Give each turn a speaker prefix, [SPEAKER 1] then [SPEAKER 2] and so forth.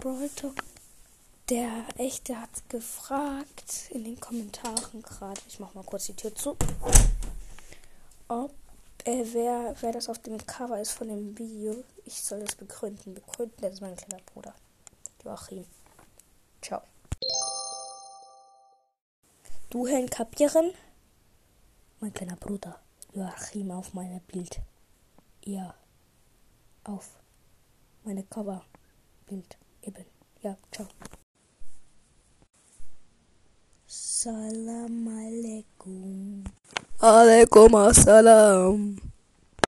[SPEAKER 1] Brawl Talk. Der Echte hat gefragt in den Kommentaren gerade. Ich mach mal kurz die Tür zu. Ob äh, wer, wer das auf dem Cover ist von dem Video. Ich soll das begründen. Begründen, das ist mein kleiner Bruder. Joachim. Ciao. Du Herrn kapieren? Mein kleiner Bruder. Joachim auf meinem Bild. Ja. Auf meine Coverbild eben yapacağım. Salam aleyküm. Aleyküm assalam.